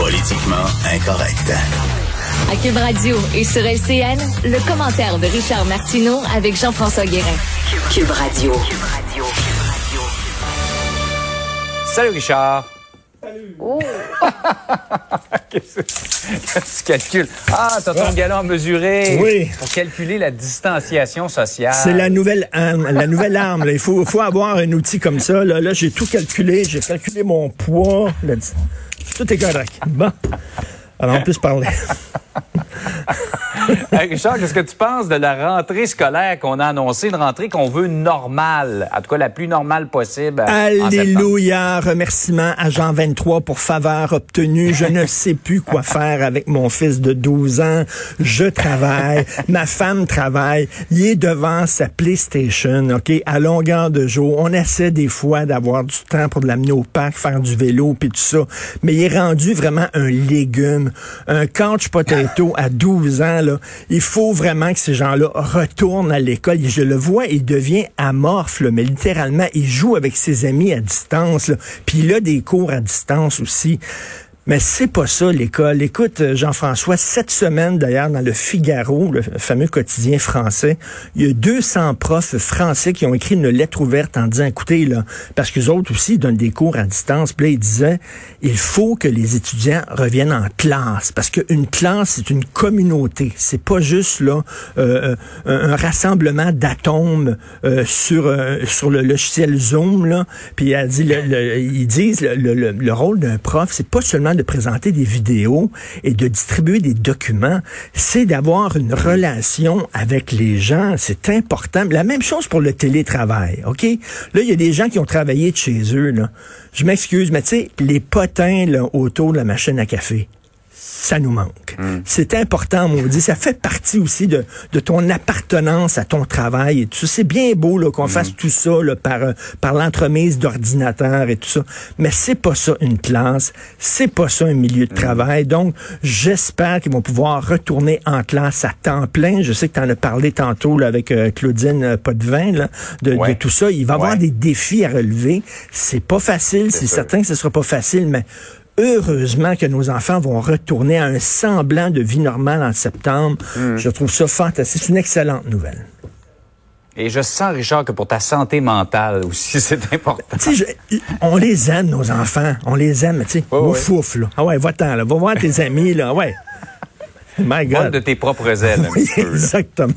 Politiquement incorrect. À Cube Radio et sur LCN, le commentaire de Richard Martineau avec Jean-François Guérin. Cube Radio. Salut Richard. Qu'est-ce que tu calcules? Ah, t'as ton galon à mesurer. Oui. Pour calculer la distanciation sociale. C'est la nouvelle arme. La nouvelle arme. là. Il faut, faut avoir un outil comme ça. Là, là j'ai tout calculé. J'ai calculé mon poids. Tout est correct. Bon. Alors, on peut se parler. Richard, qu'est-ce que tu penses de la rentrée scolaire qu'on a annoncée, une rentrée qu'on veut normale, en tout cas la plus normale possible? Alléluia. Remerciement à Jean 23 pour faveur obtenue. Je ne sais plus quoi faire avec mon fils de 12 ans. Je travaille. Ma femme travaille. Il est devant sa PlayStation, OK, à longueur de jour. On essaie des fois d'avoir du temps pour l'amener au parc, faire du vélo, puis tout ça. Mais il est rendu vraiment un légume. Un couch potato à 12 ans, là. Il faut vraiment que ces gens-là retournent à l'école. Je le vois, il devient amorphe, là, mais littéralement, il joue avec ses amis à distance. là. Puis il a des cours à distance aussi. Mais c'est pas ça l'école. Écoute, euh, Jean-François, cette semaine d'ailleurs dans le Figaro, le fameux quotidien français, il y a 200 profs français qui ont écrit une lettre ouverte en disant, écoutez là, parce que autres aussi donnent des cours à distance. Puis là, ils disaient, il faut que les étudiants reviennent en classe parce qu'une classe c'est une communauté. C'est pas juste là euh, un, un rassemblement d'atomes euh, sur euh, sur le logiciel Zoom là. Puis elle dit, le- le- ils disent le, le- le- le rôle d'un prof, c'est pas seulement présenter des vidéos et de distribuer des documents, c'est d'avoir une relation avec les gens. C'est important. La même chose pour le télétravail, ok? Là, il y a des gens qui ont travaillé de chez eux là. Je m'excuse, mais tu sais, les potins là, autour de la machine à café ça nous manque. C'est important, maudit. Ça fait partie aussi de, de ton appartenance à ton travail et tout ça. C'est bien beau là, qu'on fasse tout ça là, par, par l'entremise d'ordinateurs et tout ça. Mais c'est pas ça une classe. C'est pas ça un milieu de travail. Donc, j'espère qu'ils vont pouvoir retourner en classe à temps plein. Je sais que tu en as parlé tantôt là, avec euh, Claudine euh, Potvin là, de, Ouais. de tout ça. Il va y avoir des défis à relever. C'est pas facile. C'est certain que ce sera pas facile, mais Heureusement que nos enfants vont retourner à un semblant de vie normale en septembre. Hmm. Je trouve ça fantastique. C'est une excellente nouvelle. Et je sens, Richard, que pour ta santé mentale aussi, c'est important. Je- on les aime, nos enfants. On les aime, tu sais. Ouais. fouf, là. Ah ouais, va-t'en, là. Va voir tes amis, là. Ouais. My God. de tes propres ailes un Oui, petit peu. exactement.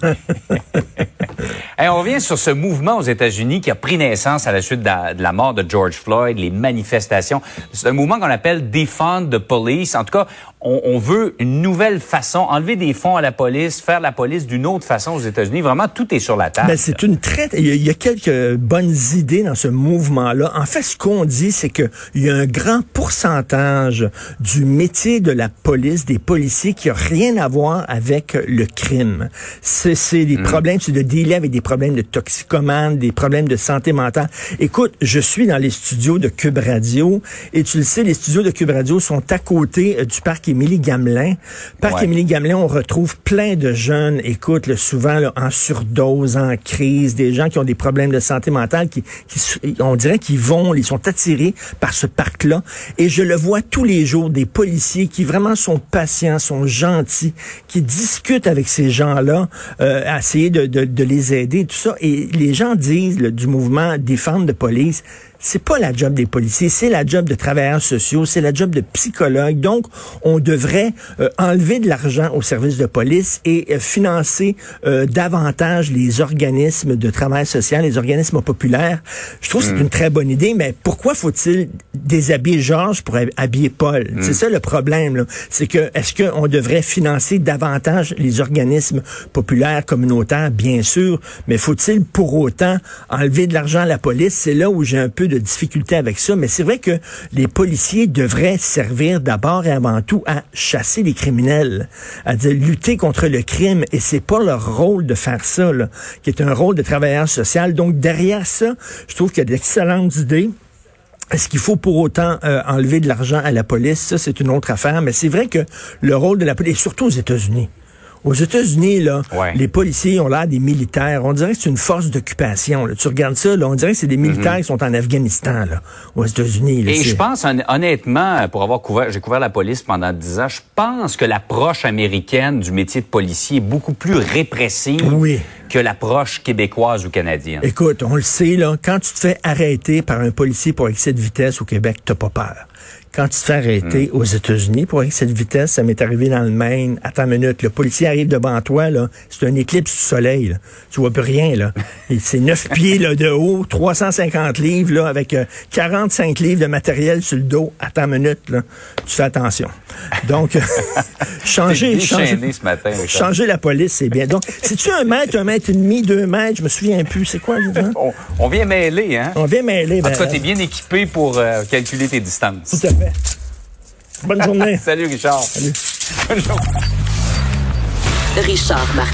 Hey, on revient sur ce mouvement aux États-Unis qui a pris naissance à la suite de la, de la mort de George Floyd, les manifestations. C'est un mouvement qu'on appelle Defund the Police. En tout cas, on, on veut une nouvelle façon, enlever des fonds à la police, faire la police d'une autre façon aux États-Unis. Vraiment, tout est sur la table. Ben, c'est une très, il y, a, il y a quelques bonnes idées dans ce mouvement-là. En fait, ce qu'on dit, c'est que il y a un grand pourcentage du métier de la police, des policiers, qui a rien à voir avec le crime. C'est, des problèmes, c'est de dealer avec des problèmes de toxicomane, des problèmes de santé mentale. Écoute, je suis dans les studios de Cube Radio et tu le sais, les studios de Cube Radio sont à côté euh, du parc Émilie Gamelin. Parc Ouais. Émilie Gamelin, on retrouve plein de jeunes, écoute, là, souvent là, en surdose, en crise, des gens qui ont des problèmes de santé mentale, qui, on dirait qu'ils vont, ils sont attirés par ce parc-là. Et je le vois tous les jours, des policiers qui vraiment sont patients, sont gentils, qui discutent avec ces gens-là, euh, à essayer de, de, de les aider, et tout ça. Et les gens disent là, du mouvement Défendre de police, c'est pas la job des policiers, c'est la job de travailleurs sociaux, c'est la job de psychologues. Donc, on devrait euh, enlever de l'argent au service de police et euh, financer euh, davantage les organismes de travail social, les organismes populaires. Je trouve que c'est une très bonne idée, mais pourquoi faut-il déshabiller Georges pour hab- habiller Paul? C'est ça le problème. là. C'est que est-ce qu'on devrait financer davantage les organismes populaires, communautaires, bien sûr, mais faut-il pour autant enlever de l'argent à la police? C'est là où j'ai un peu de de difficultés avec ça, mais c'est vrai que les policiers devraient servir d'abord et avant tout à chasser les criminels, à dire lutter contre le crime, et c'est pas leur rôle de faire ça, là, qui est un rôle de travailleur social. Donc derrière ça, je trouve qu'il y a d'excellentes idées. Est-ce qu'il faut pour autant euh, enlever de l'argent à la police? Ça, c'est une autre affaire. Mais c'est vrai que le rôle de la police, et surtout aux États-Unis, aux États-Unis, là, Ouais. les policiers ont l'air des militaires. On dirait que c'est une force d'occupation. Tu regardes ça, là, on dirait que c'est des militaires qui sont en Afghanistan, là, aux États-Unis. Et je pense, hon- honnêtement, pour avoir couvert, j'ai couvert la police pendant dix ans, je pense que l'approche américaine du métier de policier est beaucoup plus répressive Oui. que l'approche québécoise ou canadienne. Écoute, on le sait, là, quand tu te fais arrêter par un policier pour excès de vitesse au Québec, t'as pas peur. Quand tu te fais arrêter Hmm. aux États-Unis pour de vitesse, ça m'est arrivé dans le Maine. Attends une minute, le policier arrive devant toi, là, c'est un éclipse du soleil, là. Tu vois plus rien, là. C'est 9 pieds là, de haut, 350 livres, là, avec euh, 45 livres de matériel sur le dos. Attends une minute, là. Tu fais attention. Donc, changer, changer, ce matin, changer la police, c'est bien. Donc, c'est-tu un mètre, un mètre et demi, deux mètres? Je me souviens plus. C'est quoi, je On, on vient mêler, hein? On vient mêler. En ben, tout cas, t'es bien équipé pour euh, calculer tes distances. Tout à fait. Bonne journée. Salut, Richard. Salut. Bonne journée. Richard Martin.